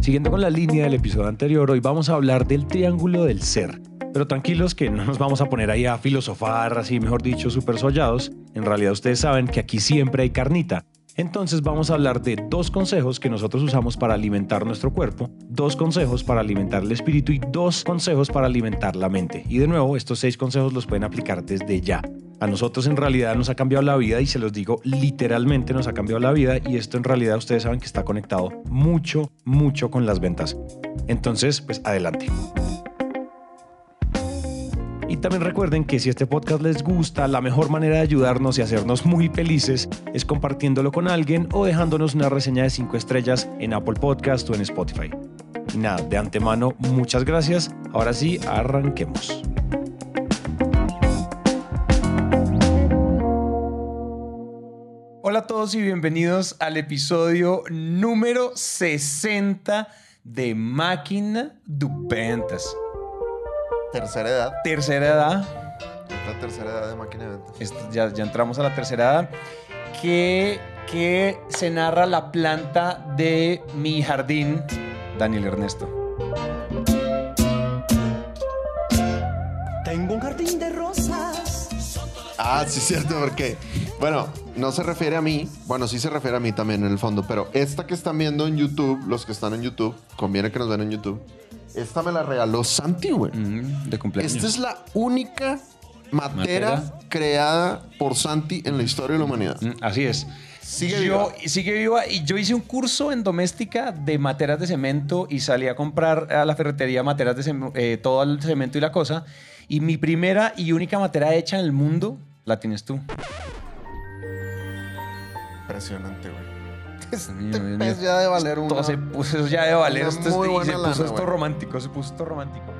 Siguiendo con la línea del episodio anterior, hoy vamos a hablar del triángulo del ser. Pero tranquilos que no nos vamos a poner ahí a filosofar, así mejor dicho, súper sollados. En realidad ustedes saben que aquí siempre hay carnita. Entonces vamos a hablar de dos consejos que nosotros usamos para alimentar nuestro cuerpo, dos consejos para alimentar el espíritu y dos consejos para alimentar la mente. Y de nuevo, estos seis consejos los pueden aplicar desde ya. A nosotros en realidad nos ha cambiado la vida y se los digo literalmente nos ha cambiado la vida y esto en realidad ustedes saben que está conectado mucho, mucho con las ventas. Entonces, pues adelante. También recuerden que si este podcast les gusta, la mejor manera de ayudarnos y hacernos muy felices es compartiéndolo con alguien o dejándonos una reseña de 5 estrellas en Apple Podcast o en Spotify. Nada, de antemano, muchas gracias. Ahora sí, arranquemos. Hola a todos y bienvenidos al episodio número 60 de Máquina de Ventas. Tercera edad. Tercera edad. La tercera edad de máquina de ventas. Esto- ya, ya entramos a la tercera edad. Que, que se narra la planta de mi jardín, Daniel Ernesto. Tengo un jardín de rosas. Ah, sí, cierto, porque, bueno, no se refiere a mí. Bueno, sí se refiere a mí también en el fondo, pero esta que están viendo en YouTube, los que están en YouTube, conviene que nos vean en YouTube. Esta me la regaló Santi, güey. Mm, de cumpleaños. Esta es la única matera, Matera. creada por Santi en la historia de la humanidad. Mm, Así es. Sigue yo, viva. Sigue viva. Y yo hice un curso en doméstica de materas de cemento y salí a comprar a la ferretería materas de cemento, todo el cemento y la cosa. Y mi primera y única matera hecha en el mundo la tienes tú. Impresionante, güey. Este Mío, mío. pez ya de valer una... Todo se puso eso ya de valer. una Esto es- y se puso esto romántico. Se puso esto romántico.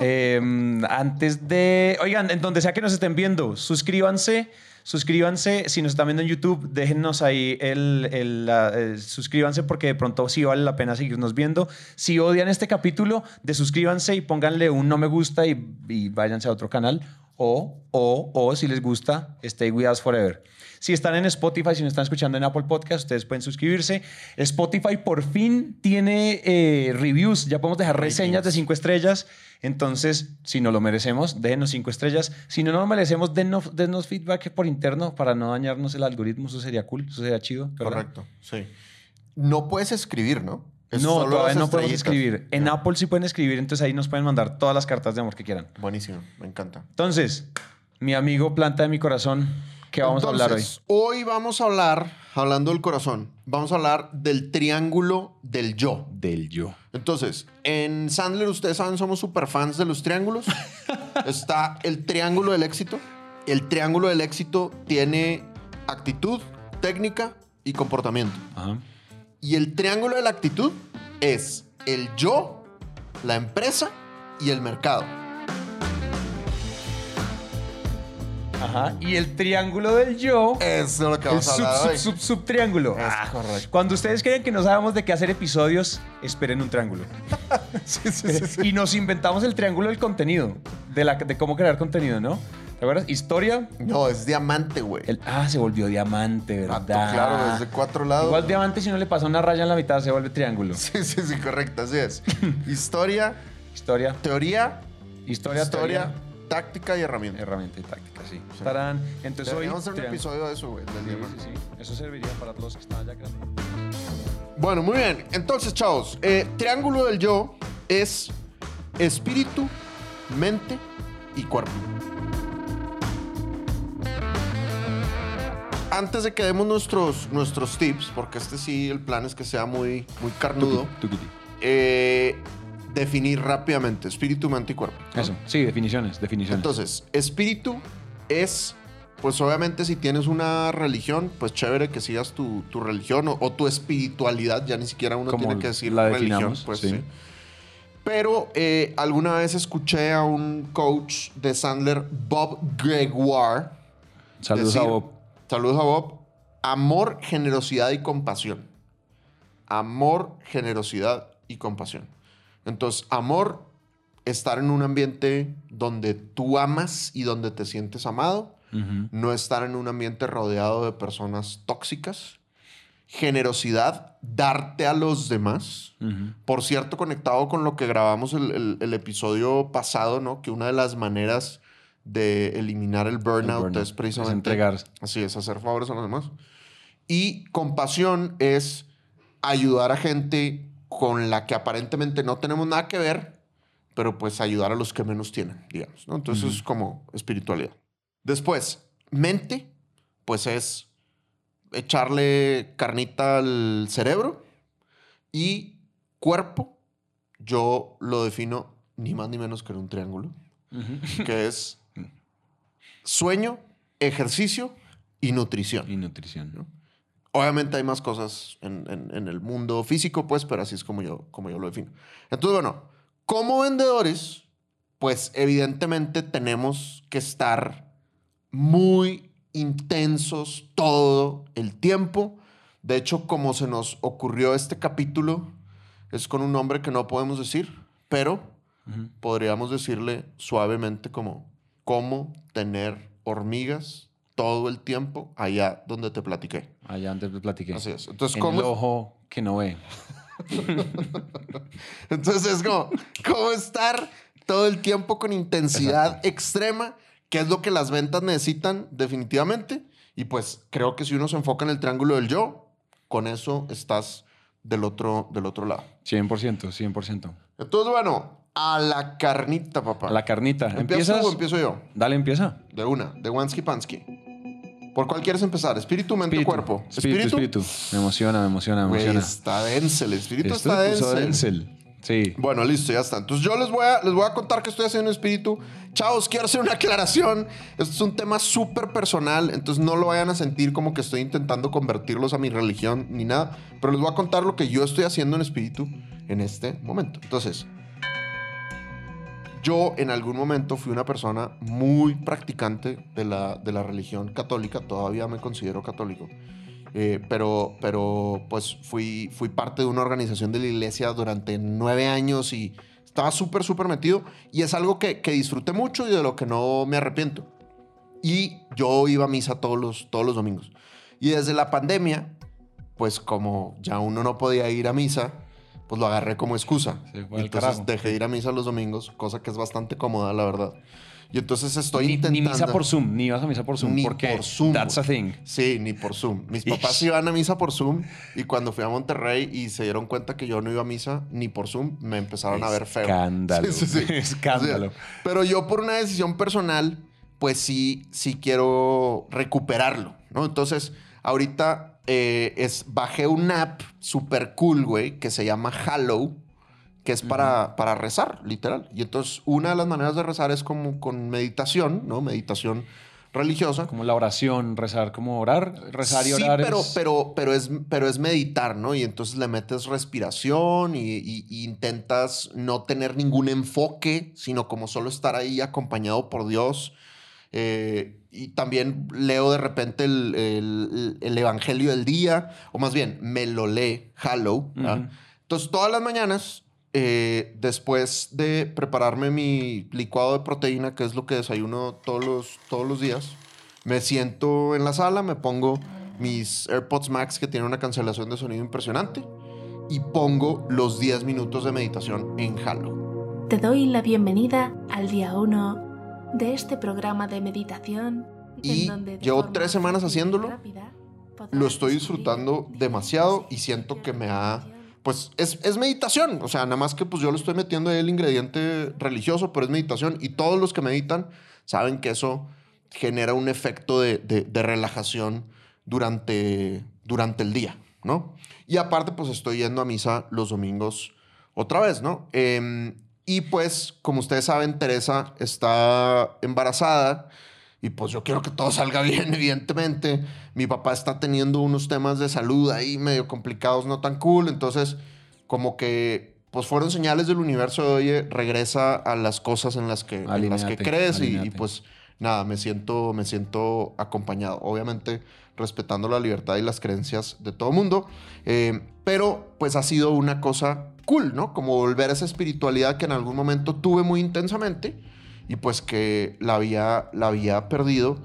Eh, antes de. Oigan, en donde sea que nos estén viendo, suscríbanse. Suscríbanse. Si nos están viendo en YouTube, déjennos ahí el. el, la- eh, suscríbanse porque de pronto sí vale la pena seguirnos viendo. Si odian este capítulo, de suscríbanse y pónganle un no me gusta y, y váyanse a otro canal. O, o, o si les gusta, stay with us forever. Si están en Spotify, si nos están escuchando en Apple Podcast, ustedes pueden suscribirse. Spotify por fin tiene eh, reviews. Ya podemos dejar reseñas de cinco estrellas. Entonces, si no lo merecemos, déjenos cinco estrellas. Si no lo merecemos, denos, denos feedback por interno para no dañarnos el algoritmo. Eso sería cool, eso sería chido. ¿verdad? Correcto, sí. No puedes escribir, ¿no? No, todavía no podemos escribir. En. Apple sí pueden escribir, entonces ahí nos pueden mandar todas las cartas de amor que quieran. Buenísimo, me encanta. Entonces, mi amigo planta de mi corazón, ¿qué vamos a hablar hoy? Hoy vamos a hablar, hablando del corazón, vamos a hablar del triángulo del yo. Del yo. Entonces, en Sandler, ustedes saben, somos super fans de los triángulos. Está el triángulo del éxito. El triángulo del éxito tiene actitud, técnica y comportamiento. Ajá. Y el triángulo de la actitud es el yo, la empresa y el mercado. Ajá. Y el triángulo del yo. Es lo que El vamos a sub, hablar sub, hoy. sub, sub triángulo. Es Ah, correcto. Cuando ustedes creen que no sabemos de qué hacer episodios, esperen un triángulo. Sí, sí, sí, sí. Y nos inventamos el triángulo del contenido, de, la, de cómo crear contenido, ¿no? ¿Te acuerdas? Historia. No, es diamante, güey. el- ah, se volvió diamante, Vato, ¿verdad? claro, desde cuatro lados. Igual diamante, si no le pasa una raya en la mitad, se vuelve triángulo. Sí, sí, sí, correcto, así es. Historia, Historia. teoría, Historia, historia, teoría, táctica y herramienta. herramienta y táctica, sí. Tarán. Entonces hoy. Deberíamos hacer un triángulo. episodio de eso, güey, del Sí, diamante. sí, sí. Eso serviría para los que están allá grabando. Bueno, muy bien. Entonces, chavos, eh, triángulo del yo es espíritu, mente y cuerpo. Antes de que demos nuestros, nuestros tips, porque este sí, el plan es que sea muy, muy carnudo, eh, definir rápidamente espíritu, mente y cuerpo. ¿no? Eso, sí, definiciones, definiciones. Entonces, espíritu es, pues obviamente si tienes una religión, pues chévere que sigas tu, tu religión o, o tu espiritualidad, ya ni siquiera uno Como tiene que decir la religión, pues sí. sí. Pero eh, alguna vez escuché a un coach de Sandler, Bob Gregoire. Saludos decir- a Bob. Saludos a Bob. Amor, generosidad y compasión. Amor, generosidad y compasión. Entonces, amor, estar en un ambiente donde tú amas y donde te sientes amado. No estar en un ambiente rodeado de personas tóxicas, generosidad, darte a los demás. Por cierto, conectado con lo que grabamos el, el- el episodio pasado, ¿no? Que una de las maneras de eliminar el burnout, burnout, es precisamente es entregar. Así es, hacer favores a los demás. Y compasión es ayudar a gente con la que aparentemente no tenemos nada que ver, pero pues ayudar a los que menos tienen, digamos. ¿no? Entonces es como espiritualidad. Después, mente, pues es echarle carnita al cerebro y cuerpo, yo lo defino ni más ni menos que en un triángulo, que es sueño, ejercicio y nutrición. Y nutrición. ¿no? Obviamente hay más cosas en, en- en el mundo físico, pues, pero así es como yo, como yo lo defino. Entonces, bueno, como vendedores, pues evidentemente tenemos que estar muy intensos todo el tiempo. De hecho, como se nos ocurrió este capítulo, es con un nombre que no podemos decir, pero podríamos decirle suavemente como cómo tener hormigas todo el tiempo allá donde te platiqué. Allá antes te platiqué. Así es. Entonces, en el ¿cómo, ojo que no ve. entonces es como, ¿cómo estar todo el tiempo con intensidad extrema? Que es lo que las ventas necesitan definitivamente. Y pues creo que si uno se enfoca en el triángulo del yo, con eso estás del otro, del otro lado. 100%, 100%. Entonces, bueno, a la carnita, papá. A la carnita. ¿Empiezas ¿Empiezas? tú o empiezo yo? Dale, empieza. De una, de Wansky Pansky. ¿Por cuál quieres empezar? ¿Espíritu, mente Espíritu. cuerpo? Espíritu, espíritu. Me emociona, me emociona, me emociona. está dense, el espíritu Esto está dense. Denzel. Sí. Bueno, listo, ya está. Entonces yo les voy a, les voy a contar que estoy haciendo espíritu. Chavos, quiero hacer una aclaración. Esto es un tema súper personal, entonces no lo vayan a sentir como que estoy intentando convertirlos a mi religión ni nada. Pero les voy a contar lo que yo estoy haciendo en espíritu en este momento. Entonces, yo en algún momento fui una persona muy practicante de la, de la religión católica. Todavía me considero católico. Eh, pero, pero pues fui, fui parte de una organización de la iglesia durante nueve años y estaba súper, súper metido. Y es algo que, que disfruté mucho y de lo que no me arrepiento. Y yo iba a misa todos los, todos los domingos. Y desde la pandemia, pues como ya uno no podía ir a misa, pues lo agarré como excusa. Al Entonces dejé de ir a misa los domingos, cosa que es bastante cómoda, la verdad. Y entonces estoy Ni, ni intentando... misa por Zoom, ni vas a misa por Zoom. Ni porque por Zoom, That's a thing. Sí, ni por Zoom. Mis papás iban a misa por Zoom y cuando fui a Monterrey y se dieron cuenta que yo no iba a misa ni por Zoom, me empezaron a ver feo. Escándalo. Sí, sí, sí. Escándalo. O sea, pero yo por una decisión personal, pues sí, sí quiero recuperarlo, ¿no? Entonces, ahorita eh, es, bajé una app super cool, güey, que se llama Hallow, que es para, para rezar, literal. Y entonces, una de las maneras de rezar es como con meditación, ¿no? Meditación religiosa. Como la oración, rezar, como orar, rezar y Sí, orar. pero, es- pero, pero, es, pero es meditar, ¿no? Y entonces le metes respiración y, y- y intentas no tener ningún enfoque, sino como solo estar ahí acompañado por Dios. Eh, y también leo de repente el, el- el Evangelio del día, o más bien, me lo lee Hallow. Ujú. Entonces, todas las mañanas, eh, después de prepararme mi licuado de proteína, que es lo que desayuno todos los, todos los días, me siento en la sala, me pongo mis AirPods Max que tienen una cancelación de sonido impresionante y pongo los 10 minutos de meditación en Halo. Te doy la bienvenida al día 1 de este programa de meditación. en Y donde de llevo tres semanas haciéndolo. rápida Lo estoy disfrutando demasiado y siento que me ha... Pues es, es meditación, o sea, nada más que pues yo le estoy metiendo el ingrediente religioso, pero es meditación y todos los que meditan saben que eso genera un efecto de, de- de relajación durante, durante el día, ¿no? Y aparte pues estoy yendo a misa los domingos otra vez, ¿no? Em, y pues como ustedes saben, Teresa está embarazada y pues yo quiero que todo salga bien, evidentemente. Mi papá está teniendo unos temas de salud ahí medio complicados, no tan cool. Entonces, como que, pues fueron señales del universo de, oye, regresa a las cosas en las que, en las que crees. Y, y, pues nada, me siento, me siento acompañado. Obviamente, respetando la libertad y las creencias de todo mundo. Eh, pero, pues ha sido una cosa cool, ¿no? Como volver a esa espiritualidad que en algún momento tuve muy intensamente y pues que la había, la había perdido.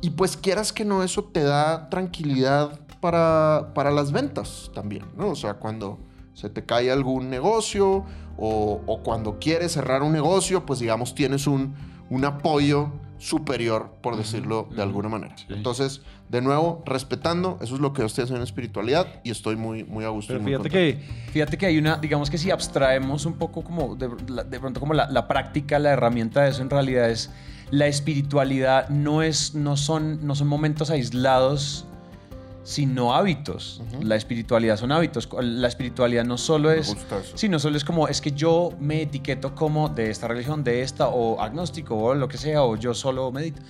Y pues quieras que no, eso te da tranquilidad para, para las ventas también, ¿no? O sea, cuando se te cae algún negocio o, o cuando quieres cerrar un negocio, pues digamos tienes un, un apoyo superior, por decirlo de alguna manera. Sí. Entonces, de nuevo, respetando, eso es lo que yo estoy haciendo en espiritualidad y estoy muy, muy a gusto. y Pero muy fíjate que, fíjate que hay una, digamos que si abstraemos un poco como de, de pronto como la, la práctica, la herramienta de eso en realidad es la espiritualidad no es, no son, no son momentos aislados, sino hábitos. La espiritualidad son hábitos. La espiritualidad no solo es, sí, no solo es como es que yo me etiqueto como de esta religión, de esta o agnóstico o lo que sea o yo solo medito.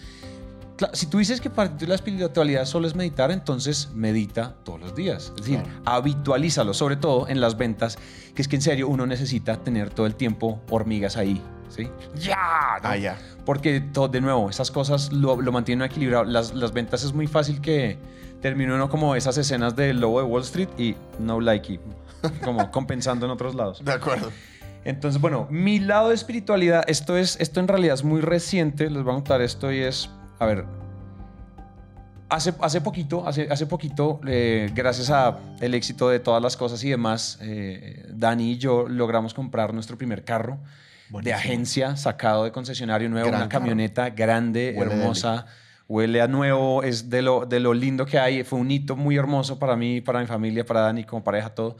Si tú dices que para ti la espiritualidad solo es meditar, entonces medita todos los días. Es decir, Claro. habitualízalo, sobre todo en las ventas, que es que en serio uno necesita tener todo el tiempo hormigas ahí. ¿Sí? ¡Ya! ¿no? Ah, ya. Porque, todo, de nuevo, esas cosas lo, lo mantienen equilibrado. Las, las ventas es muy fácil que termine uno como esas escenas del lobo de Wall Street y no likey, como compensando en otros lados. De acuerdo. Entonces, bueno, mi lado de espiritualidad, esto es, esto en realidad es muy reciente, les voy a contar esto y es, a ver, hace, hace poquito, hace, hace poquito, eh, gracias a el éxito de todas las cosas y demás, eh, Dani y yo logramos comprar nuestro primer carro de Buenísimo. agencia, sacado de concesionario nuevo, Gran una carro. camioneta grande, Huele hermosa. Huele a nuevo, es de lo, de lo lindo que hay. Fue un hito muy hermoso para mí, para mi familia, para Dani, como pareja, todo.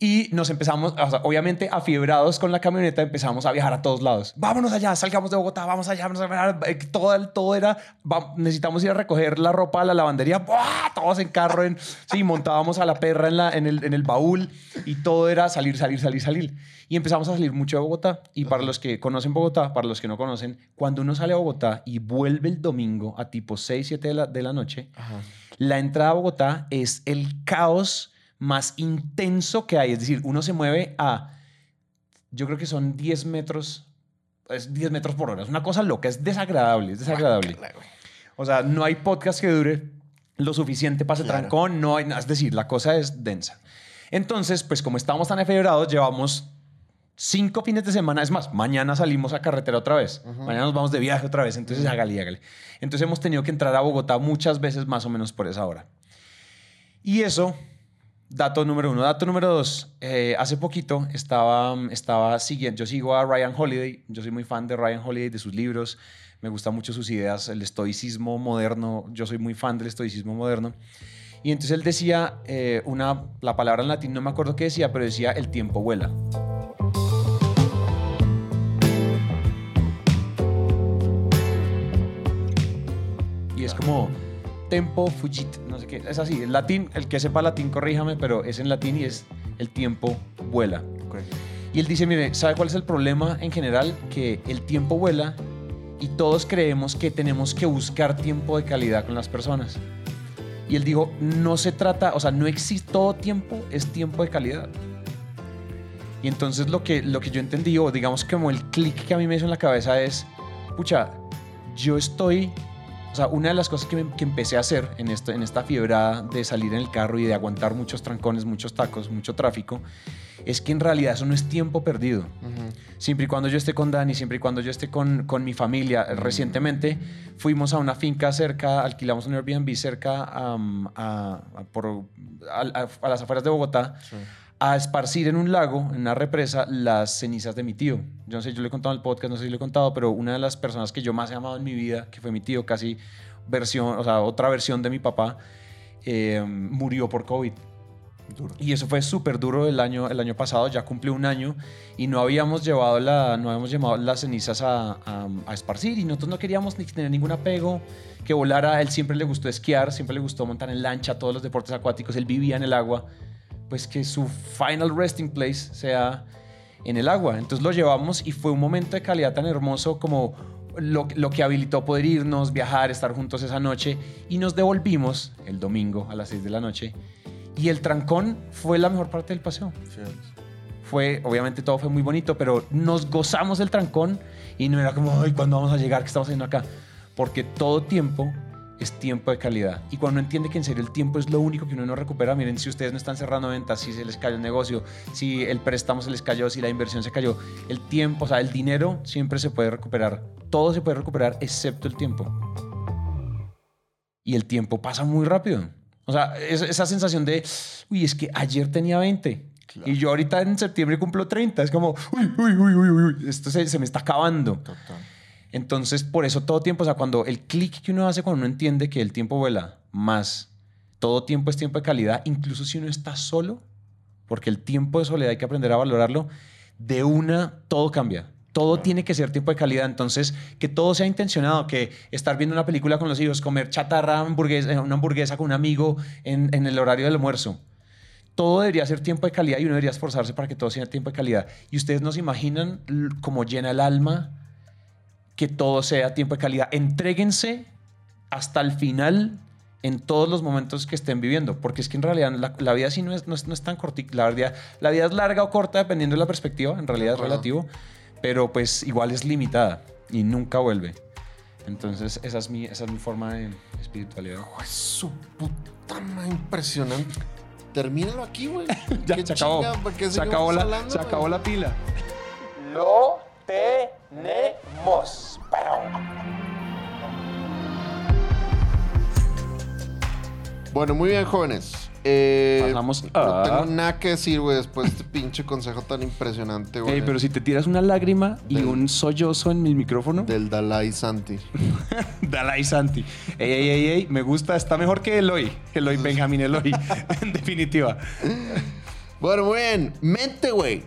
Y nos empezamos, o sea, obviamente afiebrados con la camioneta, empezamos a viajar a todos lados. Vámonos allá, salgamos de Bogotá, vamos allá, vamos allá. Eh, Todo, todo era, va- necesitamos ir a recoger la ropa a la lavandería. ¡buah! Todos en carro, en, sí, montábamos a la perra en, la, en, el, en el baúl y todo era salir, salir, salir, salir. Y empezamos a salir mucho de Bogotá. Y para los que conocen Bogotá, para los que no conocen, cuando uno sale a Bogotá y vuelve el domingo a tipo 6, 7 de la, de la noche, Ajá. la entrada a Bogotá es el caos más intenso que hay. Es decir, uno se mueve a, yo creo que son 10 metros, es 10 metros por hora. Es una cosa loca, es desagradable, es desagradable. O sea, no hay podcast que dure lo suficiente para ese Claro. trancón, no hay, es decir, la cosa es densa. Entonces, pues como estamos tan efebrados, llevamos cinco fines de semana. Es más, mañana salimos a carretera otra vez. Mañana nos vamos de viaje otra vez. Entonces, hágale, hágale. Entonces, hemos tenido que entrar a Bogotá muchas veces más o menos por esa hora. Y eso, dato número uno. Dato número dos, eh, hace poquito estaba, estaba siguiendo, yo sigo a Ryan Holiday, yo soy muy fan de Ryan Holiday, de sus libros, me gustan mucho sus ideas, el estoicismo moderno, yo soy muy fan del estoicismo moderno. Y entonces él decía eh, una, la palabra en latín, no me acuerdo qué decía, pero decía el tiempo vuela. Y es como tempo fugit, no sé qué, es así, el latín, el que sepa latín corríjame, pero es en latín y es el tiempo vuela. Y él dice, mire, ¿sabe cuál es el problema en general? Que el tiempo vuela y todos creemos que tenemos que buscar tiempo de calidad con las personas. Y él dijo, no se trata, o sea, no existe todo tiempo, es tiempo de calidad. Y entonces lo que, lo que yo entendí, o digamos como el clic que a mí me hizo en la cabeza es, pucha, yo estoy, o sea, una de las cosas que, me- que empecé a hacer en, esto, en esta fiebrada de salir en el carro y de aguantar muchos trancones, muchos tacos, mucho tráfico, es que en realidad eso no es tiempo perdido. Ujú. Siempre y cuando yo esté con Dani, siempre y cuando yo esté con, con mi familia. Recientemente fuimos a una finca cerca, alquilamos un Airbnb cerca am, a, a- por, a- a- a las afueras de Bogotá Sí. A esparcir en un lago, en una represa, las cenizas de mi tío. Yo no sé, yo le he contado en el podcast, no sé si le he contado, pero una de las personas que yo más he amado en mi vida, que fue mi tío, casi versión, o sea, otra versión de mi papá, eh, murió por COVID. Duro. Y eso fue súper duro el año, el año pasado, ya cumplió un año y no habíamos llevado, la, no habíamos llevado las cenizas a, a- a esparcir y nosotros no queríamos ni tener ningún apego, que volara, a él siempre le gustó esquiar, siempre le gustó montar en lancha, todos los deportes acuáticos, él vivía en el agua, pues que su final resting place sea en el agua. Entonces lo llevamos y fue un momento de calidad tan hermoso como lo, lo que habilitó poder irnos, viajar, estar juntos esa noche y nos devolvimos el domingo a las 6 de la noche y el trancón fue la mejor parte del paseo. Fue, obviamente todo fue muy bonito, pero nos gozamos del trancón y no era como, ay, ¿cuándo vamos a llegar? ¿Qué estamos haciendo acá? Porque todo tiempo es tiempo de calidad. Y cuando uno entiende que en serio el tiempo es lo único que uno no recupera, miren, si ustedes no están cerrando ventas, si se les cayó el negocio, si el préstamo se les cayó, si la inversión se cayó, el tiempo, o sea, el dinero siempre se puede recuperar. Todo se puede recuperar excepto el tiempo. y el tiempo pasa muy rápido. O sea, es- esa sensación de, uy, es que ayer tenía 20 y yo ahorita en septiembre cumplo 30. Es como, uy, uy, uy, uy, uy, uy, esto se, se me está acabando. Total. Entonces, por eso todo tiempo, o sea, cuando el clic que uno hace cuando uno entiende que el tiempo vuela más, todo tiempo es tiempo de calidad, incluso si uno está solo, porque el tiempo de soledad hay que aprender a valorarlo, de una todo cambia. Todo tiene que ser tiempo de calidad. Entonces, que todo sea intencionado, que estar viendo una película con los hijos, comer chatarra, hamburguesa, eh, una hamburguesa con un amigo en, en el horario del almuerzo. Todo debería ser tiempo de calidad y uno debería esforzarse para que todo sea tiempo de calidad. Y ustedes no se imaginan cómo llena el alma que todo sea tiempo de calidad. Entréguense hasta el final en todos los momentos que estén viviendo, porque es que en realidad la, la vida sí no es, no es, no es tan cortica, la vida, la vida es larga o corta dependiendo de la perspectiva, en realidad es relativo, pero pues igual es limitada y nunca vuelve. Entonces esa es mi, esa es mi forma de espiritualidad. Pues su puta madre, impresionante. Termínalo aquí, güey. Ya, se acabó. chinga, ¿por qué Se acabó, la, hablando, se acabó la pila. Lo tenemos. Bueno, muy bien, jóvenes. Eh, Pasamos No a- tengo nada que decir, güey, después de este pinche consejo tan impresionante, güey. Ey, pero si te tiras una lágrima y Del- un sollozo en mi micrófono, Del Dalai Santi. Dalai Santi. Ey, ey, ey, ey, me gusta, está mejor que Eloy, Eloy Benjamín Eloy, en definitiva. Bueno, muy bien. Mente, güey.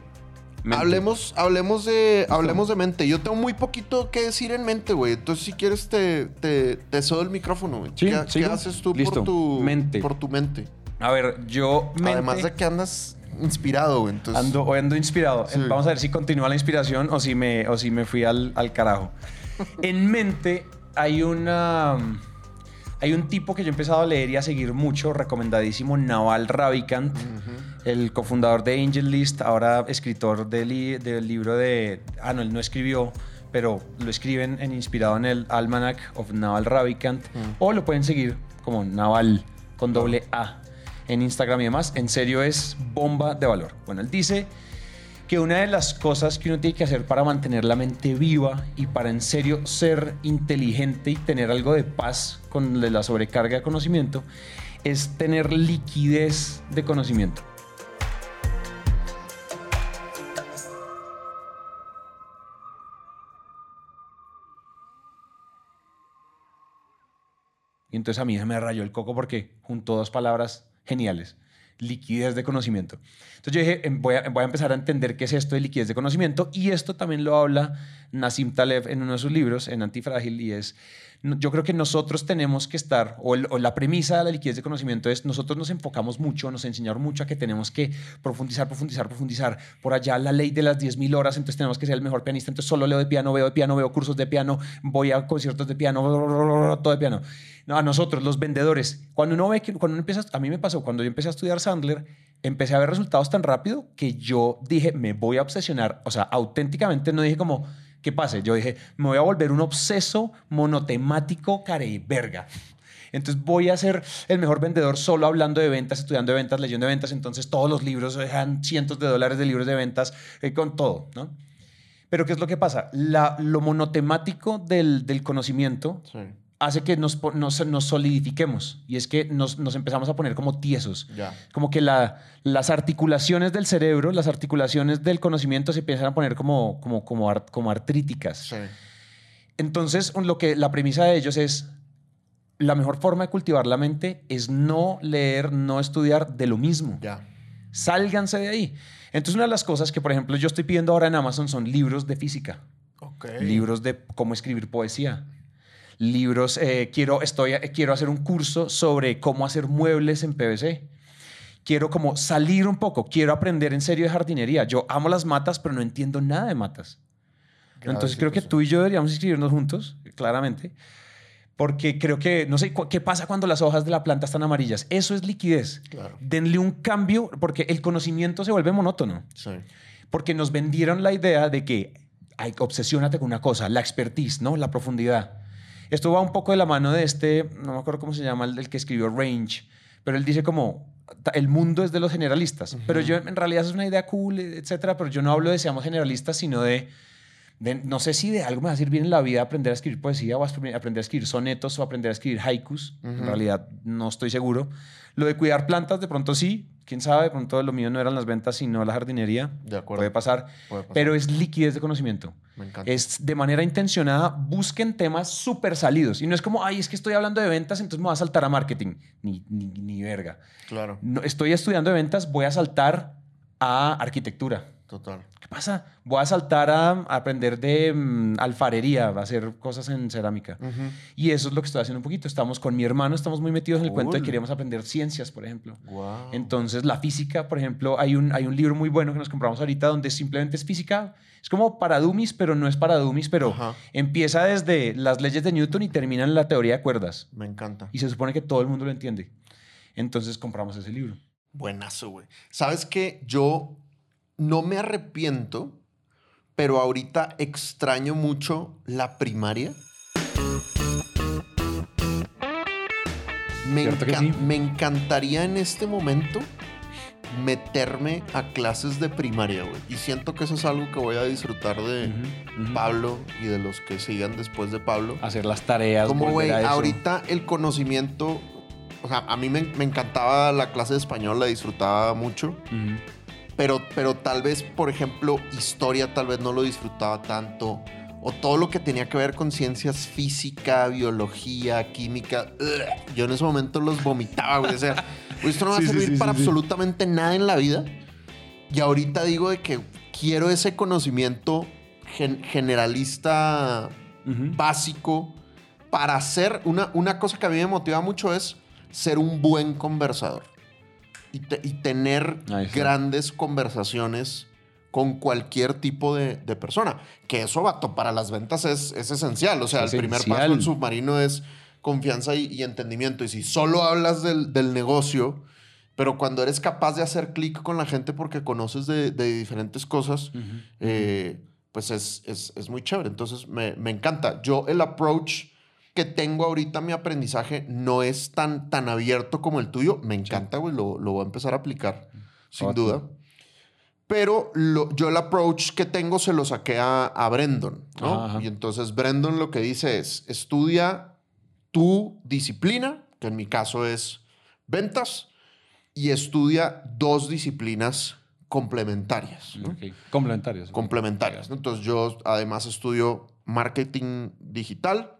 Mente. Hablemos, hablemos, de, hablemos de mente. Yo tengo muy poquito que decir en mente, güey. Entonces, si quieres, te, te, te cedo el micrófono, güey. Sí, ¿Qué, haces tú Listo. por tu Mente. Por tu mente. A ver, yo mente, Además de que andas inspirado, güey. Entonces, ando, hoy ando inspirado. Sí. Vamos a ver si continúa la inspiración o si me, o si me fui al, al carajo. en mente hay una... Hay un tipo que yo he empezado a leer y a seguir mucho, recomendadísimo, Naval Ravikant, el cofundador de Angel List, ahora escritor del, li- del libro de... Ah, no, él no escribió, pero lo escriben en, inspirado en el Almanac of Naval Ravikant, o lo pueden seguir como Naval con doble A en Instagram y demás. En serio es bomba de valor. Bueno, él dice que una de las cosas que uno tiene que hacer para mantener la mente viva y para en serio ser inteligente y tener algo de paz con la sobrecarga de conocimiento es tener liquidez de conocimiento. Y entonces a mí se me rayó el coco porque juntó dos palabras geniales. Liquidez de conocimiento. Entonces yo dije, em, voy a, empezar a entender qué es esto de liquidez de conocimiento y esto también lo habla Nassim Taleb en uno de sus libros, en Antifrágil, y es, yo creo que nosotros tenemos que estar, o, el- o la premisa de la liquidez de conocimiento es, nosotros nos enfocamos mucho, nos enseñaron mucho a que tenemos que profundizar, profundizar, profundizar. Por allá la ley de las 10.000 horas, entonces tenemos que ser el mejor pianista, entonces solo leo de piano, veo de piano, veo cursos de piano, voy a conciertos de piano, todo de piano. No, a nosotros, los vendedores, cuando uno ve que, cuando uno empieza, a mí me pasó, cuando yo empecé a estudiar Sandler, empecé a ver resultados tan rápido que yo dije, me voy a obsesionar, o sea, auténticamente no dije como, ¿qué pase? Yo dije, me voy a volver un obseso monotemático care verga. Entonces voy a ser el mejor vendedor solo hablando de ventas, estudiando de ventas, leyendo de ventas. Entonces todos los libros dejan cientos de dólares de libros de ventas eh, con todo, ¿no? Pero ¿qué es lo que pasa? La- lo monotemático del, del conocimiento Sí. Hace que nos, nos, nos solidifiquemos y es que nos, nos empezamos a poner como tiesos. Como que la- las articulaciones del cerebro, las articulaciones del conocimiento se empiezan a poner como, como, como, ar- como artríticas. Sí. Entonces, lo que, la premisa de ellos es, la mejor forma de cultivar la mente es no leer, no estudiar de lo mismo. Ya. Sálganse de ahí. Entonces, una de las cosas que, por ejemplo, yo estoy pidiendo ahora en Amazon son libros de física libros de cómo escribir poesía. Libros, eh, quiero, estoy, eh, quiero hacer un curso sobre cómo hacer muebles en PVC. Quiero como salir un poco, quiero aprender en serio de jardinería. Yo amo las matas, pero no entiendo nada de matas. Entonces creo que tú y yo deberíamos inscribirnos juntos, claramente, porque creo que, no sé, ¿qué pasa cuando las hojas de la planta están amarillas? Eso es liquidez. Claro. Denle un cambio, porque el conocimiento se vuelve monótono Sí. porque nos vendieron la idea de que obsesiónate con una cosa, la expertise, ¿no? La profundidad. Esto va un poco de la mano de este, no me acuerdo cómo se llama, el, el que escribió Range, pero él dice como el mundo es de los generalistas, pero yo en realidad es una idea cool, etcétera, pero yo no hablo de seamos generalistas, sino de de- no sé si de algo me va a servir en la vida aprender a escribir poesía o aprender a escribir sonetos o aprender a escribir haikus. En realidad no estoy seguro. Lo de cuidar plantas, de pronto sí. Quién sabe, de pronto lo mío no eran las ventas, sino la jardinería. De acuerdo. Puede pasar. Puede pasar. Pero es liquidez de conocimiento. Me encanta. Es de manera intencionada, busquen temas súper salidos. Y no es como, ay, es que estoy hablando de ventas, entonces me voy a saltar a marketing. Ni, ni, ni verga. Claro, No, estoy estudiando de ventas, voy a saltar a arquitectura. Total. ¿Qué pasa? Voy a saltar a, a aprender de mm, alfarería, a hacer cosas en cerámica. Y eso es lo que estoy haciendo un poquito. Estamos con mi hermano, estamos muy metidos en el cuento de que queríamos aprender ciencias, por ejemplo. Guau. Entonces, la física, por ejemplo, hay un, hay un libro muy bueno que nos compramos ahorita donde simplemente es física. Es como para dummies, pero no es para dummies, pero empieza desde las leyes de Newton y termina en la teoría de cuerdas. Me encanta. Y se supone que todo el mundo lo entiende. Entonces, compramos ese libro. Buenazo, güey. ¿Sabes qué? Yo no me arrepiento, pero ahorita extraño mucho la primaria. Me, sí. me encantaría en este momento meterme a clases de primaria, güey. Y siento que eso es algo que voy a disfrutar de. Pablo y de los que sigan después de Pablo. Hacer las tareas. Como, güey, ahorita el conocimiento, o sea, a mí me, me encantaba la clase de español, la disfrutaba mucho. Pero, pero tal vez, por ejemplo, historia tal vez no lo disfrutaba tanto, o todo lo que tenía que ver con ciencias física, biología, química, ugh, yo en ese momento los vomitaba, güey, o sea, esto no va a sí, servir sí, para sí, absolutamente nada en la vida, y ahorita digo de que quiero ese conocimiento gen- generalista básico para hacer una, una cosa que a mí me motiva mucho es ser un buen conversador y, te- y tener grandes conversaciones con cualquier tipo de, de persona. Que eso, vato, para las ventas es, es esencial. O sea, el primer paso del submarino es confianza y, y entendimiento. Y si solo hablas del, del negocio, pero cuando eres capaz de hacer clic con la gente porque conoces de, de diferentes cosas, eh, pues es, es, es muy chévere. Entonces me, me encanta. Yo el approach que tengo ahorita, mi aprendizaje, no es tan, tan abierto como el tuyo. Me encanta, güey. Lo, lo voy a empezar a aplicar, sin duda. Pero lo- yo el approach que tengo se lo saqué a, a Brendon, ¿no? Ajá, ajá. Y entonces Brendon lo que dice es, estudia tu disciplina, que en mi caso es ventas, y estudia dos disciplinas complementarias. complementarias. ¿no? Entonces yo además estudio marketing digital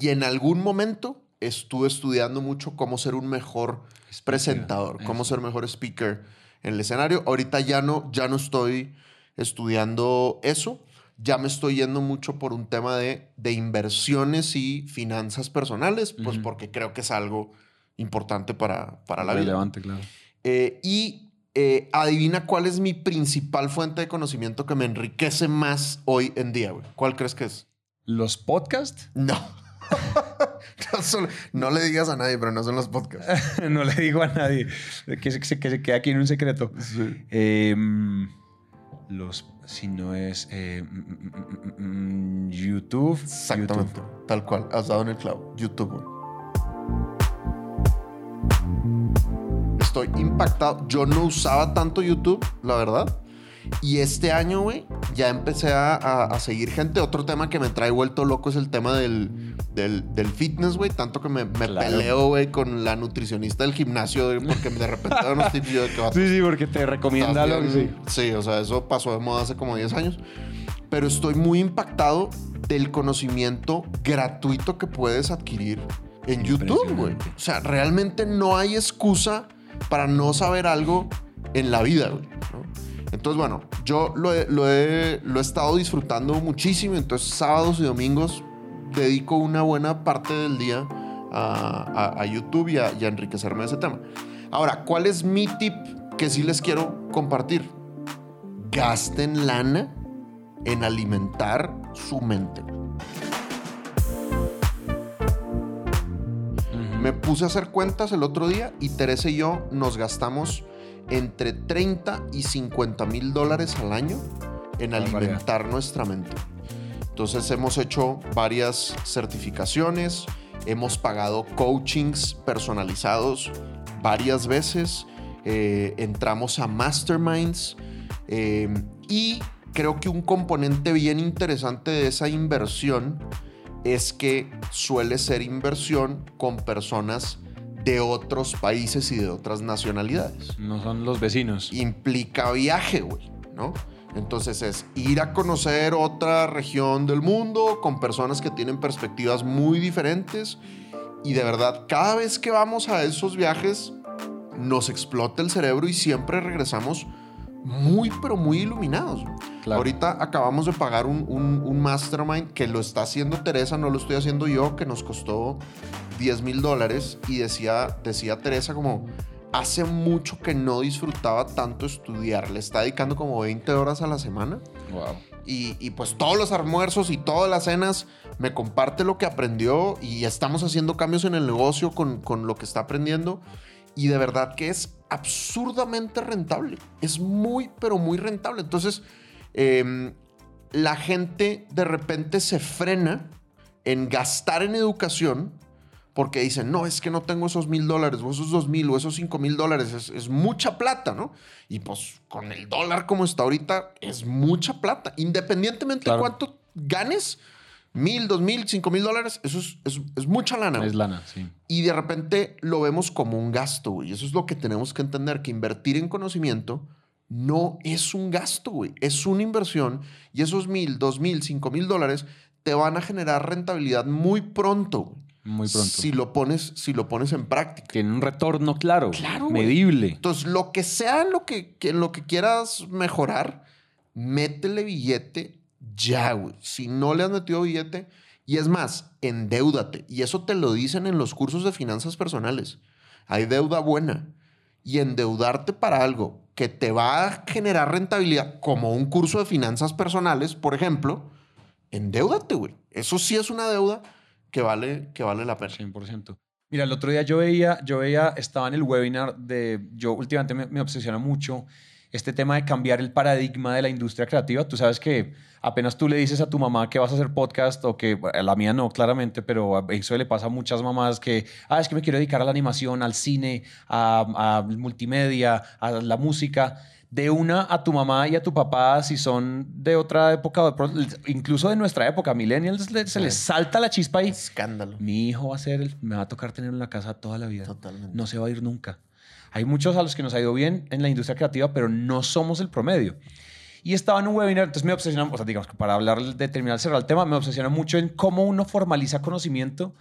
y en algún momento estuve estudiando mucho cómo ser un mejor presentador, cómo ser mejor speaker en el escenario. Ahorita ya no, ya no estoy estudiando eso. Ya me estoy yendo mucho por un tema de, de inversiones y finanzas personales, pues porque creo que es algo importante para, para la vida. Relevante, claro. Eh, y eh, adivina cuál es mi principal fuente de conocimiento que me enriquece más hoy en día, güey. ¿Cuál crees que es? ¿Los podcasts? No. no, le digas a nadie, pero no son los podcasts. no le digo a nadie. Que se, que se- que se quede aquí en un secreto. Em, los, si no es eh, mm, mm, mm, YouTube. Exactamente. Tal cual. Has dado en el clavo. YouTube. Estoy impactado. Yo no usaba tanto YouTube, la verdad. Y este año, güey, ya empecé a, a- a seguir gente. Otro tema que me trae vuelto loco es el tema del, del, del fitness, güey. Tanto que me, me Claro. peleo, güey, con la nutricionista del gimnasio, güey, porque de repente da unos tips yo de que va Sí, sí, porque te recomienda Estás lo bien- Sí, o sea, eso pasó de moda hace como 10 años. Pero estoy muy impactado del conocimiento gratuito que puedes adquirir en YouTube, güey. O sea, realmente no hay excusa para no saber algo en la vida, güey. ¿no? Entonces, bueno, yo lo he, lo, he, lo he estado disfrutando muchísimo. Entonces, sábados y domingos dedico una buena parte del día a, a- a YouTube y a, y a enriquecerme de ese tema. Ahora, ¿cuál es mi tip que sí les quiero compartir? Gasten lana en alimentar su mente. Me puse a hacer cuentas el otro día y Teresa y yo nos gastamos entre 30 y 50 mil dólares al año en Barbaridad. alimentar nuestra mente. Entonces hemos hecho varias certificaciones, hemos pagado coachings personalizados varias veces, eh, entramos a masterminds eh, y creo que un componente bien interesante de esa inversión es que suele ser inversión con personas de otros países y de otras nacionalidades. No son los vecinos. Implica viaje, güey, ¿no? Entonces es ir a conocer otra región del mundo con personas que tienen perspectivas muy diferentes y de verdad cada vez que vamos a esos viajes nos explota el cerebro y siempre regresamos muy, pero muy iluminados. Claro. Ahorita acabamos de pagar un, un- un mastermind que lo está haciendo Teresa, no lo estoy haciendo yo, que nos costó 10 mil dólares y decía, decía Teresa como, hace mucho que no disfrutaba tanto estudiar, le está dedicando como 20 horas a la semana Wow. y, y pues todos los almuerzos y todas las cenas me comparte lo que aprendió y estamos haciendo cambios en el negocio con, con lo que está aprendiendo y de verdad que es absurdamente rentable. Es muy, pero muy rentable. Entonces, em, la gente de repente se frena en gastar en educación porque dicen, no, es que no tengo esos mil dólares, o esos dos mil, o esos cinco mil dólares, es, es mucha plata, ¿no? Y pues con el dólar como está ahorita, es mucha plata. Independientemente Claro. de cuánto ganes, mil, dos mil, cinco mil dólares, eso es, es- es mucha lana. güey. Es lana, sí. Y de repente lo vemos como un gasto, güey. Eso es lo que tenemos que entender, que invertir en conocimiento no es un gasto, güey. Es una inversión y esos mil, dos mil, cinco mil dólares te van a generar rentabilidad muy pronto, güey. Muy pronto. Si lo pones, si lo pones en práctica. Tiene un retorno claro. Claro, güey. Medible. Entonces, lo que sea en lo que, que- en lo que quieras mejorar, métele billete ya, güey. Si no le has metido billete, y es más, endeúdate. Y eso te lo dicen en los cursos de finanzas personales. Hay deuda buena. Y endeudarte para algo que te va a generar rentabilidad, como un curso de finanzas personales, por ejemplo, endeúdate, güey. Eso sí es una deuda que vale, que vale la pena. 100%. Mira, el otro día yo veía, yo veía, estaba en el webinar de, yo últimamente me, me obsesiona mucho este tema de cambiar el paradigma de la industria creativa. Tú sabes que apenas tú le dices a tu mamá que vas a hacer podcast o que a la mía no, claramente, pero eso le pasa a muchas mamás que, ah, es que me quiero dedicar a la animación, al cine, a, a multimedia, a la música. De una a tu mamá y a tu papá, si son de otra época, incluso de nuestra época, millennials, le- se les salta la chispa ahí. Escándalo. Mi hijo va a ser, el- me va a tocar tener en la casa toda la vida. Totalmente. No se va a ir nunca. Hay muchos a los que nos ha ido bien en la industria creativa, pero no somos el promedio. Y estaba en un webinar, entonces me obsesiona, o sea, digamos que para hablar de terminar, cerrar el tema, me obsesiona mucho en cómo uno formaliza conocimiento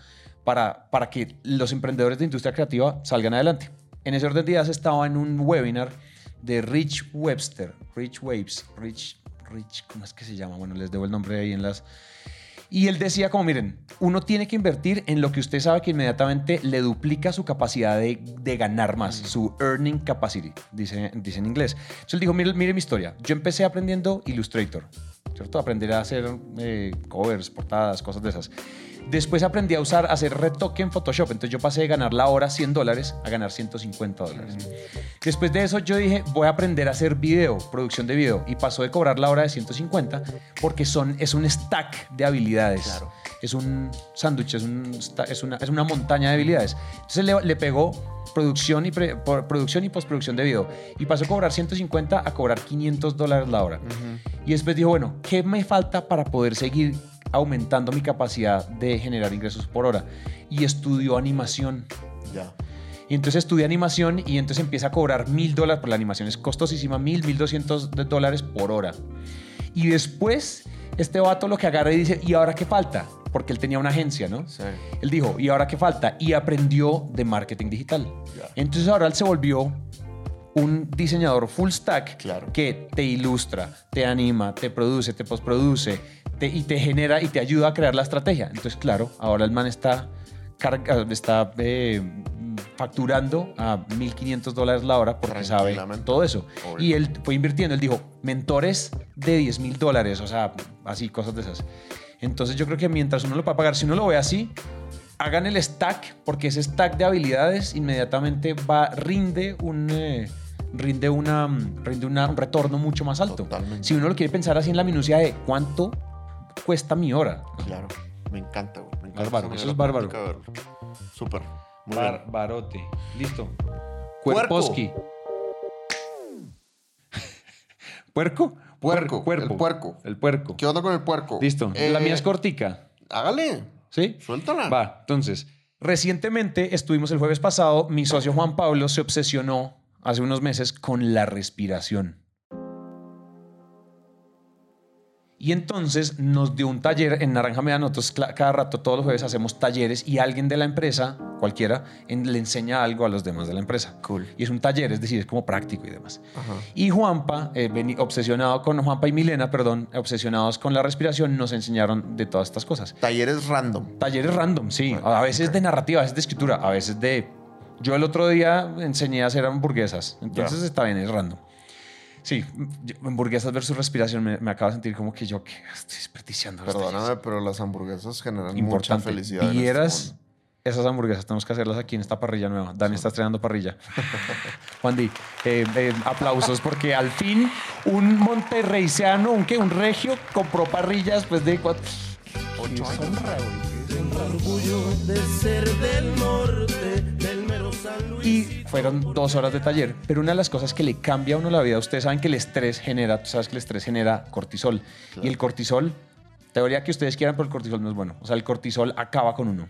para, para que los emprendedores de industria creativa salgan adelante. En ese orden de ideas estaba en un webinar de Rich Webster, Rich Waves, Rich, Rich, ¿cómo es que se llama? Bueno, les debo el nombre ahí en las... Y él decía como, miren, uno tiene que invertir en lo que usted sabe que inmediatamente le duplica su capacidad de, de ganar más, su earning capacity, dice, dice en inglés. Entonces él dijo, mire, mire mi historia. Yo empecé aprendiendo Illustrator, ¿cierto? Aprender a hacer eh, covers, portadas, cosas de esas. Después aprendí a usar, a hacer retoque en Photoshop. Entonces yo pasé de ganar la hora 100 dólares a ganar 150 dólares. Después de eso yo dije, voy a aprender a hacer video, producción de video. Y pasó de cobrar la hora de 150 porque son, es un stack de habilidades. Claro. Es un sándwich, es, un sta- es, una, es una montaña de habilidades. Entonces le, le pegó producción y, pre- producción y postproducción de video. Y pasó a cobrar 150 a cobrar 500 dólares la hora. Y después dijo, bueno, ¿qué me falta para poder seguir aumentando mi capacidad de generar ingresos por hora? Y estudió animación. Ya. Y entonces estudia animación y entonces empieza a cobrar mil dólares, por la animación es costosísima, mil, mil doscientos dólares por hora. Y después este vato lo que agarra y dice, ¿y ahora qué falta? Porque él tenía una agencia, ¿no? Sí. Él dijo, ¿y ahora qué falta? Y aprendió de marketing digital. Ya. Entonces ahora él se volvió un diseñador full stack Claro. que te ilustra, te anima, te produce, te postproduce te- y te genera y te ayuda a crear la estrategia. Entonces, claro, ahora el man está, carga- está eh, facturando a 1.500 dólares la hora porque sabe todo eso. Obvio. Y él fue invirtiendo, él dijo, mentores de 10 mil dólares, o sea, así, cosas de esas. Entonces yo creo que mientras uno lo pueda pagar, si uno lo ve así, hagan el stack, porque ese stack de habilidades inmediatamente va, rinde un... eh, rinde, una, rinde una- un retorno mucho más alto. Totalmente. Si uno lo quiere pensar así en la minucia de cuánto cuesta mi hora. Claro. Me encanta, güey. Me encanta Bárbaro, eso es bárbaro. Súper. Muy bien. barote. Listo. Puerco. Cuerposki. ¿Puerco? Puerco, Cuerpo. el puerco. El puerco. ¿Qué onda con el puerco? Listo. Eh, La mía es cortica. Hágale. ¿Sí? Suéltala. Va, entonces, recientemente estuvimos el jueves pasado, mi socio Juan Pablo se obsesionó hace unos meses con la respiración. Y entonces nos dio un taller en Naranja Media. Nosotros cada rato, todos los jueves, hacemos talleres y alguien de la empresa, cualquiera, en- le enseña algo a los demás de la empresa. Cool. Y es un taller, es decir, es como práctico y demás. Ajá. Y Juanpa, eh, obsesionado con Juanpa y Milena, perdón, obsesionados con la respiración, nos enseñaron de todas estas cosas. Talleres random. Talleres random, sí. A veces de narrativa, a veces de escritura, a veces de... Yo el otro día enseñé a hacer hamburguesas, entonces Ya. está bien, es random. Sí, hamburguesas versus respiración, me, me acabo de sentir como que yo que estoy desperdiciando. Perdóname, pero las hamburguesas generan mucha felicidad. este Vieras mundo. esas hamburguesas, tenemos que hacerlas aquí en esta parrilla nueva. Dani está estrenando parrilla. Juan Di, eh, eh, aplausos porque al fin un monterreiciano, un, ¿qué? un regio, compró parrillas después de cuatro... Ocho años. Orgullo de ser del norte, Y fueron dos horas de taller. Pero una de las cosas que le cambia a uno la vida, ustedes saben que el estrés genera, tú sabes que el estrés genera cortisol. Y el cortisol, teoría que ustedes quieran, pero el cortisol no es bueno. O sea, el cortisol acaba con uno.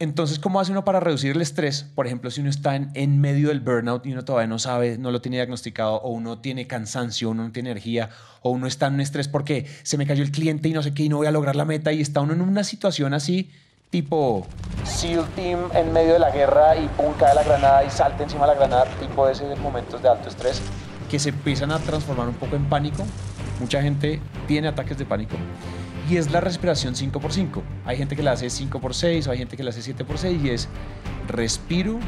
Entonces, ¿cómo hace uno para reducir el estrés? Por ejemplo, si uno está en, en medio del burnout y uno todavía no sabe, no lo tiene diagnosticado, o uno tiene cansancio, uno no tiene energía, o uno está en un estrés porque se me cayó el cliente y no sé qué, y no voy a lograr la meta, y está uno en una situación así, tipo SEAL Team en medio de la guerra y pum, cae la granada y salta encima de la granada, tipo de esos momentos de alto estrés que se empiezan a transformar un poco en pánico. Mucha gente tiene ataques de pánico. Y es la respiración 5x5. Hay gente que la hace 5x6 o hay gente que la hace 7x6 y es respiro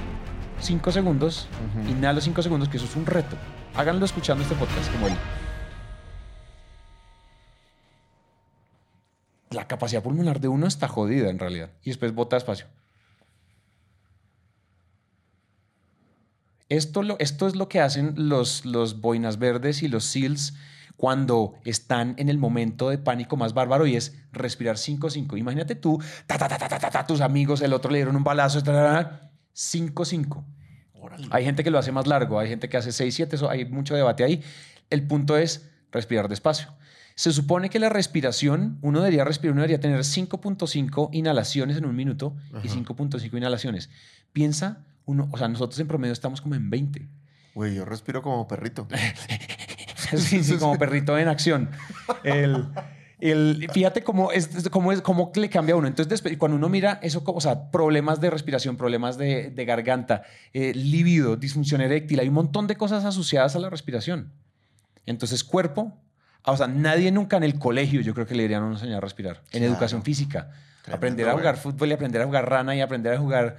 5 segundos, inhalo 5 segundos, que eso es un reto. Háganlo escuchando este podcast como él. La capacidad pulmonar de uno está jodida en realidad. Y después bota despacio. Esto, lo, esto es lo que hacen los, los boinas verdes y los SEALs cuando están en el momento de pánico más bárbaro y es respirar 5-5. Imagínate tú, ta, ta, ta, ta, ta, ta, ta, tus amigos, el otro le dieron un balazo, 5-5. Hay gente que lo hace más largo, hay gente que hace 6-7, eso hay mucho debate ahí. El punto es respirar despacio. Se supone que la respiración, uno debería respirar, uno debería tener 5.5 inhalaciones en un minuto y 5.5 inhalaciones. Piensa, uno, o sea, nosotros en promedio estamos como en 20. Güey, yo respiro como perrito. sí, sí, como perrito en acción. El, el- fíjate cómo, es, cómo, es, cómo le cambia a uno. Entonces, cuando uno mira eso, o sea, problemas de respiración, problemas de, de garganta, eh, líbido, disfunción eréctil, hay un montón de cosas asociadas a la respiración. Entonces, cuerpo, o sea, nadie nunca en el colegio, yo creo que le deberían enseñar a respirar. En educación física. Aprender a jugar fútbol y aprender a jugar rana y aprender a jugar.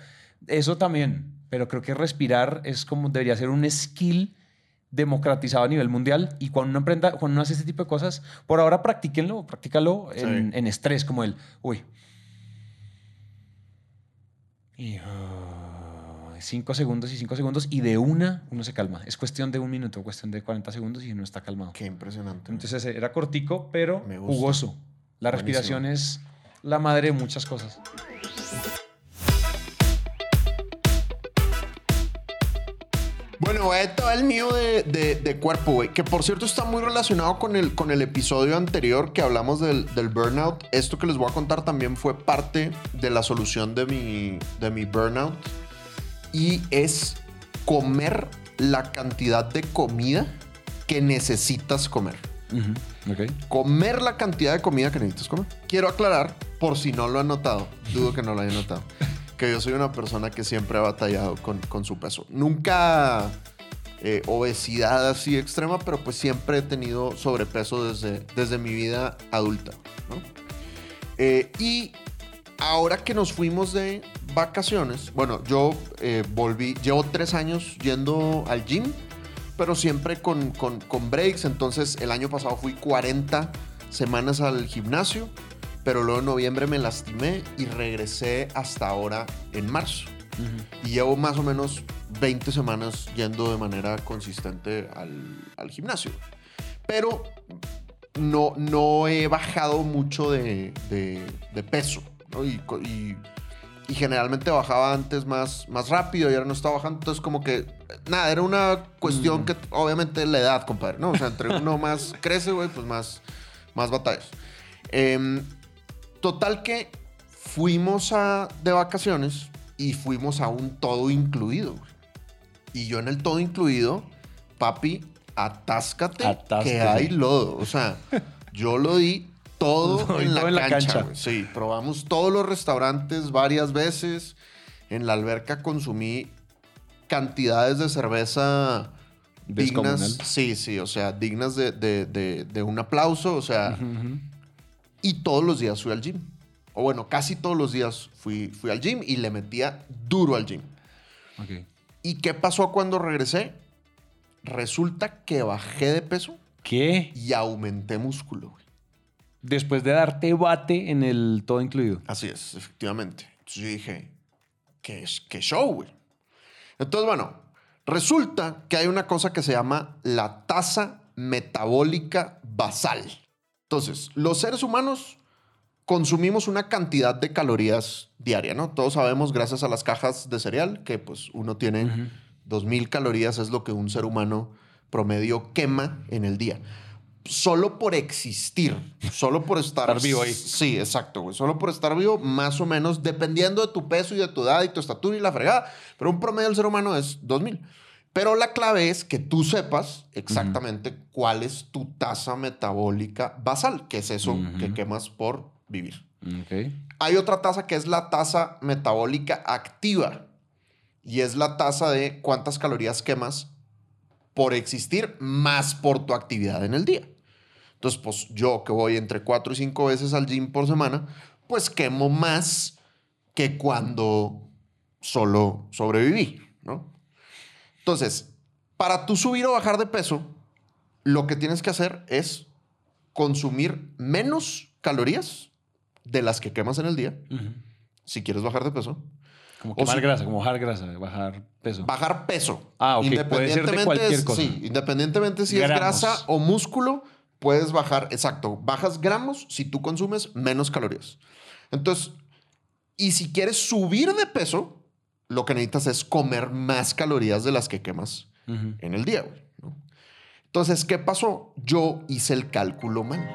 Eso también. Pero creo que respirar es como debería ser un skill democratizado a nivel mundial. Y cuando uno, aprenda, cuando uno hace este tipo de cosas, por ahora practíquenlo, practícalo en, en estrés, como el, uy. Hijo. Ah. 5 segundos y 5 segundos y de una uno se calma. Es cuestión de un minuto, cuestión de 40 segundos y uno está calmado. Qué impresionante. Entonces eh, era cortico, pero jugoso. La respiración es la madre de muchas cosas. Bueno, voy a todo el mío de, de, cuerpo, güey. Que por cierto está muy relacionado con el, con el episodio anterior que hablamos del, del, burnout. Esto que les voy a contar también fue parte de la solución de mi, de mi burnout. Y es comer la cantidad de comida que necesitas comer. Comer la cantidad de comida que necesitas comer. Quiero aclarar, por si no lo han notado, dudo que no lo hayan notado, que yo soy una persona que siempre ha batallado con, con su peso. Nunca eh, obesidad así extrema, pero pues siempre he tenido sobrepeso desde, desde mi vida adulta. ¿no? Eh, y ahora que nos fuimos de vacaciones, bueno, yo eh, volví, llevo tres años yendo al gym, pero siempre con, con, con breaks. Entonces, el año pasado fui 40 semanas al gimnasio, pero luego en noviembre me lastimé y regresé hasta ahora en marzo. Y llevo más o menos 20 semanas yendo de manera consistente al, al gimnasio. Pero no, no he bajado mucho de, de- de peso. ¿no? Y y generalmente bajaba antes más, más rápido y ahora no estaba bajando. Entonces, como que, nada, era una cuestión que obviamente la edad, compadre, ¿no? O sea, entre uno más crece, güey, pues más, más batallas. Em, total que fuimos a, de vacaciones y fuimos a un todo incluido, güey. Y yo en el todo incluido, papi, atáscate, Atáscate. que hay lodo. O sea, yo lo di todo en la todo en la cancha. Sí, probamos todos los restaurantes varias veces. En la alberca consumí cantidades de cerveza dignas. Descomunal. Sí, sí, o sea, dignas de, de- de- de un aplauso. O sea, y todos los días fui al gym. O bueno, casi todos los días fui, fui al gym y le metía duro al gym. ¿Y qué pasó cuando regresé? Resulta que bajé de peso ¿Qué? y aumenté músculo. güey. Después de darte bate en el todo incluido. Así es, efectivamente. Entonces yo dije, ¿qué, es- qué show, güey? Entonces, bueno, resulta que hay una cosa que se llama la tasa metabólica basal. Entonces, los seres humanos consumimos una cantidad de calorías diaria, ¿no? Todos sabemos, gracias a las cajas de cereal, que pues uno tiene 2.000 calorías, es lo que un ser humano promedio quema en el día. Solo por existir, solo por estar, Estar vivo ahí. Sí, exacto, güey. Solo por estar vivo, más o menos, dependiendo de tu peso y de tu edad y tu estatura y la fregada. Pero un promedio del ser humano es 2000. Pero la clave es que tú sepas exactamente cuál es tu tasa metabólica basal, que es eso que quemas por vivir. Ok. Hay otra tasa que es la tasa metabólica activa y es la tasa de cuántas calorías quemas por existir más por tu actividad en el día. Entonces, pues yo que voy entre 4 y 5 veces al gym por semana, pues quemo más que cuando solo sobreviví, ¿no? Entonces, para tú subir o bajar de peso, lo que tienes que hacer es consumir menos calorías de las que quemas en el día, si quieres bajar de peso. Como O quemar si- grasa, como bajar grasa, bajar peso. Bajar peso. Ah, ok, puede ser de Independientemente cualquier cosa. Sí, independientemente si Gramos. es grasa o músculo, puedes bajar, exacto, bajas gramos si tú consumes menos calorías. Entonces, y si quieres subir de peso, lo que necesitas es comer más calorías de las que quemas en el día. Entonces, ¿qué pasó? Yo hice el cálculo mal.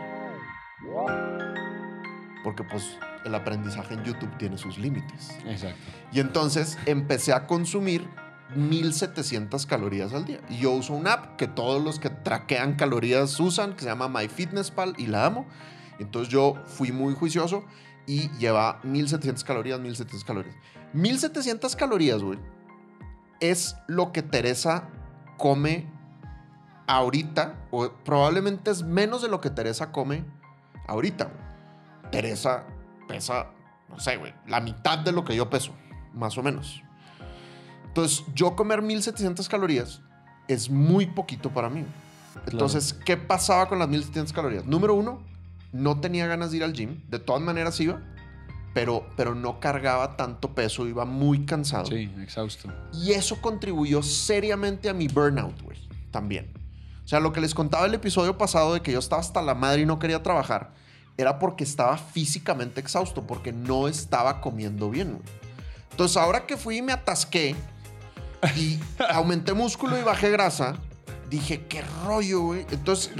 Porque pues el aprendizaje en YouTube tiene sus límites. Exacto. Y entonces empecé a consumir 1700 calorías al día. Y yo uso una app que todos los que traquean calorías usan, que se llama MyFitnessPal y la amo. Entonces yo fui muy juicioso y lleva 1700 calorías, 1700 calorías. 1700 calorías, güey, es lo que Teresa come ahorita, o probablemente es menos de lo que Teresa come ahorita. Teresa pesa, no sé, güey, la mitad de lo que yo peso, más o menos. Entonces, yo comer 1700 calorías es muy poquito para mí. Entonces, ¿qué pasaba con las 1700 calorías? Número uno, no tenía ganas de ir al gym. De todas maneras iba, pero, pero no cargaba tanto peso, iba muy cansado. Sí, exhausto. Y eso contribuyó seriamente a mi burnout, güey, también. O sea, lo que les contaba el episodio pasado de que yo estaba hasta la madre y no quería trabajar, era porque estaba físicamente exhausto, porque no estaba comiendo bien, güey. Entonces, ahora que fui y me atasqué y aumenté músculo y bajé grasa, dije, qué rollo, güey. Entonces,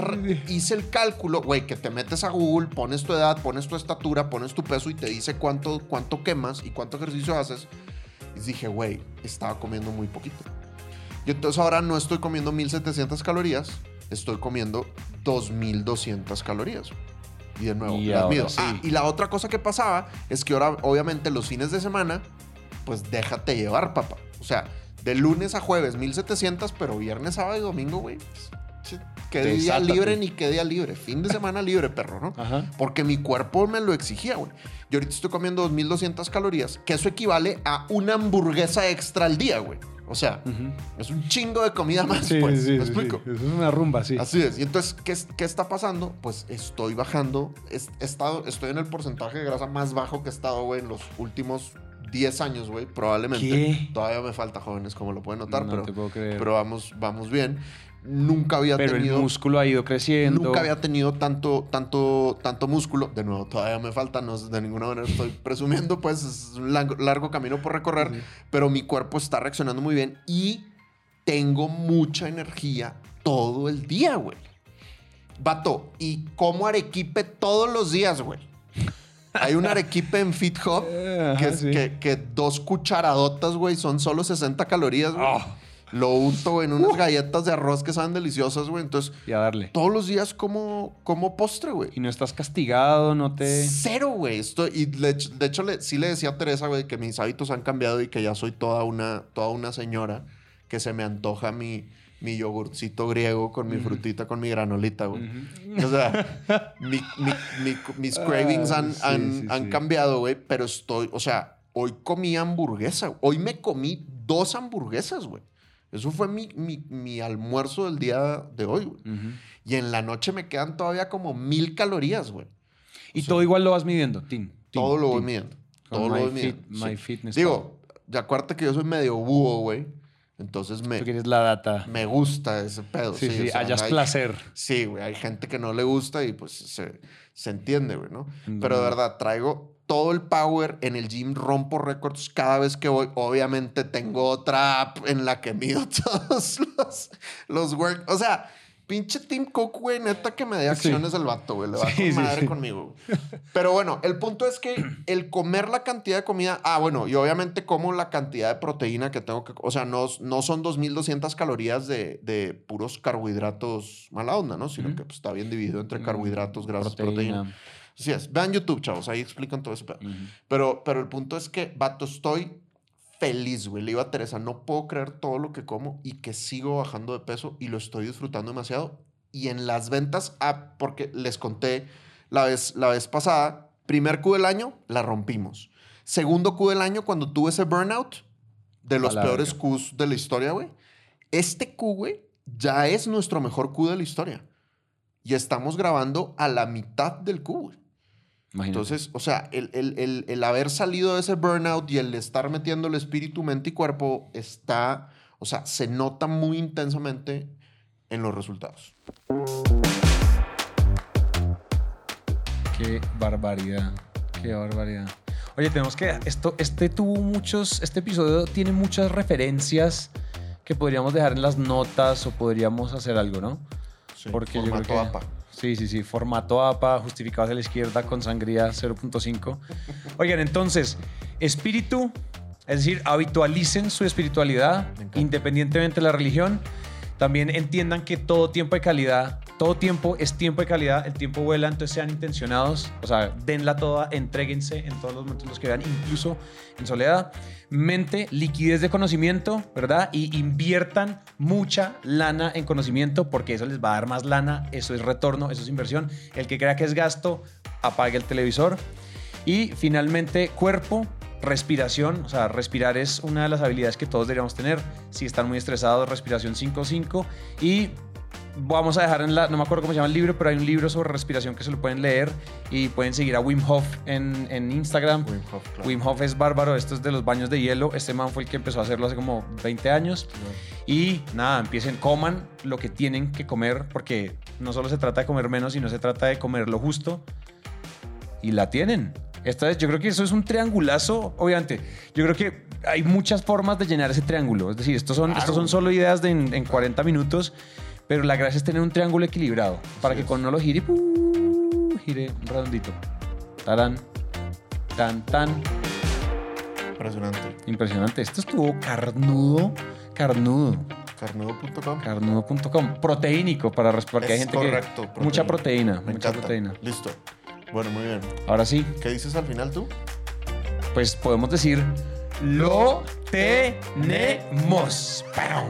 hice el cálculo, güey, que te metes a Google, pones tu edad, pones tu estatura, pones tu peso y te dice cuánto, cuánto quemas y cuánto ejercicio haces. Y dije, güey, estaba comiendo muy poquito. Y entonces ahora no estoy comiendo 1700 calorías, estoy comiendo 2200 calorías. Y de nuevo, Y las mido. sí. Ah, y la otra cosa que pasaba es que ahora, obviamente, los fines de semana, pues déjate llevar, papá. O sea, de lunes a jueves 1700, pero viernes, sábado y domingo, güey. Qué día libre ni qué día libre. Fin de semana libre, perro, ¿no? Ajá. Porque mi cuerpo me lo exigía, güey. Yo ahorita estoy comiendo 2200 calorías, que eso equivale a una hamburguesa extra al día, güey. O sea, es un chingo de comida más, Sí, pues. sí, ¿Me sí, explico? es una rumba, sí. Así es. Y entonces, ¿qué, qué está pasando? Pues estoy bajando. He estado, estoy en el porcentaje de grasa más bajo que he estado, güey, en los últimos 10 años, güey. Probablemente. ¿Qué? Todavía me falta, jóvenes, como lo pueden notar, no pero, te puedo creer. pero vamos, vamos bien. nunca había Pero tenido... el músculo ha ido creciendo. Nunca había tenido tanto, tanto, tanto músculo. De nuevo, todavía me falta, no de ninguna manera estoy presumiendo, pues es un largo, largo camino por recorrer, pero mi cuerpo está reaccionando muy bien y tengo mucha energía todo el día, güey. Vato, y como arequipe todos los días, güey. Hay un arequipe en Fit Hub Eh, que, ajá, es- sí. que, que dos cucharadotas, güey, son solo 60 calorías, güey. Oh. Lo unto en unas galletas de arroz que saben deliciosas, güey. Entonces, Y a darle. todos los días como, como postre, güey. Y no estás castigado, no te... Cero, güey. Estoy, y de hecho, de hecho, le- sí le decía a Teresa, güey, que mis hábitos han cambiado y que ya soy toda una, toda una señora que se me antoja mi, mi yogurcito griego con mi frutita, con mi granolita, güey. O sea, mi- mi- mi- mis cravings Ah, han, sí, han- sí, han sí. cambiado, güey, pero estoy, o sea, hoy comí hamburguesa. Hoy me comí dos hamburguesas, güey. Eso fue mi, mi, mi almuerzo del día de hoy, güey. Y en la noche me quedan todavía como mil calorías, güey. Y todo igual lo vas midiendo. Tin, Todo lo voy midiendo. Con Todo lo voy Fit- midiendo. My Fitness Digo, ya acuérdate que yo soy medio búho, güey. Entonces me, Tú quieres la data. me gusta ese pedo. Sí, sí, o sea, hayas hay- placer. Sí, güey. Hay gente que no le gusta y pues se, se entiende, güey, ¿no? Mm. Pero de verdad, traigo todo el power en el gym, rompo récords cada vez que voy. Obviamente tengo otra app en la que mido todos los, los work. O sea, pinche Tim Cook, güey, neta que me dé acciones el vato, güey. Le va Sí, sí, madre sí. conmigo. Pero bueno, el punto es que el comer la cantidad de comida. Ah, bueno, y obviamente como la cantidad de proteína que tengo que. O sea, no, no son 2200 calorías de, de puros carbohidratos mala onda, ¿no? Sino que pues, está bien dividido entre Mm, carbohidratos, grasas, proteína. Así es. Vean YouTube, chavos. Ahí explican todo pedo. Ujú. Pero, pero el punto es que, vato, estoy feliz, güey. Le digo a Teresa, no puedo creer todo lo que como y que sigo bajando de peso y lo estoy disfrutando demasiado. Y en las ventas, ah, porque les conté la vez, la vez pasada, primer Q del año, la rompimos. Segundo Q del año, cuando tuve ese burnout, de los peores. Qs de la historia, güey. Este Q, güey, ya es nuestro mejor Q de la historia. Y estamos grabando a la mitad del Q, güey. Imagínate. Entonces, o sea, el, el- el- el haber salido de ese burnout y el estar metiendo el espíritu, mente y cuerpo está, o sea, se nota muy intensamente en los resultados. Qué barbaridad. Qué barbaridad. Oye, tenemos que. Esto, este tuvo muchos. Este episodio tiene muchas referencias que podríamos dejar en las notas o podríamos hacer algo, ¿no? Porque yo creo que. APA. Sí, sí, sí. Formato APA, justificados a la izquierda con sangría 0.5. Oigan, entonces, espíritu, es decir, habitualicen su espiritualidad, independientemente de la religión. También entiendan que todo tiempo de calidad, todo tiempo es tiempo de calidad, el tiempo vuela, entonces sean intencionados, o sea, denla toda, entréguense en todos los momentos en los que vean, incluso en soledad. Mente, liquidez de conocimiento, ¿verdad? Y inviertan mucha lana en conocimiento porque eso les va a dar más lana, eso es retorno, eso es inversión. El que crea que es gasto, apague el televisor. Y finalmente, cuerpo, respiración. O sea, respirar es una de las habilidades que todos deberíamos tener. Si están muy estresados, respiración 5-5. Y vamos a dejar en la, no me acuerdo cómo se llama el libro, pero hay un libro sobre respiración que se lo pueden leer y pueden seguir a Wim Hof en, en Instagram. Wim Hof, claro. Wim Hof es bárbaro, esto es de los baños de hielo. Este man fue el que empezó a hacerlo hace como 20 años. Y nada, empiecen, coman lo que tienen que comer, porque no solo se trata de comer menos, sino se trata de comer lo justo. Y la tienen. Esta vez, yo creo que eso es un triangulazo, obviamente. Yo creo que hay muchas formas de llenar ese triángulo. Es decir, estos son, Claro. estos son solo ideas de en, en 40 minutos, pero la gracia es tener un triángulo equilibrado para que es. cuando uno lo gire, ¡puu! gire redondito. Tarán, tan, tan. Impresionante. Impresionante. Esto estuvo carnudo, carnudo. Carnudo.com. Carnudo.com. Proteínico para porque hay Es gente correcto, que. Mucha proteína. Me mucha encanta. proteína. Listo. Bueno, muy bien. Ahora sí, ¿Qué dices al final tú? pues podemos decir. Lo tenemos. ¡Pam!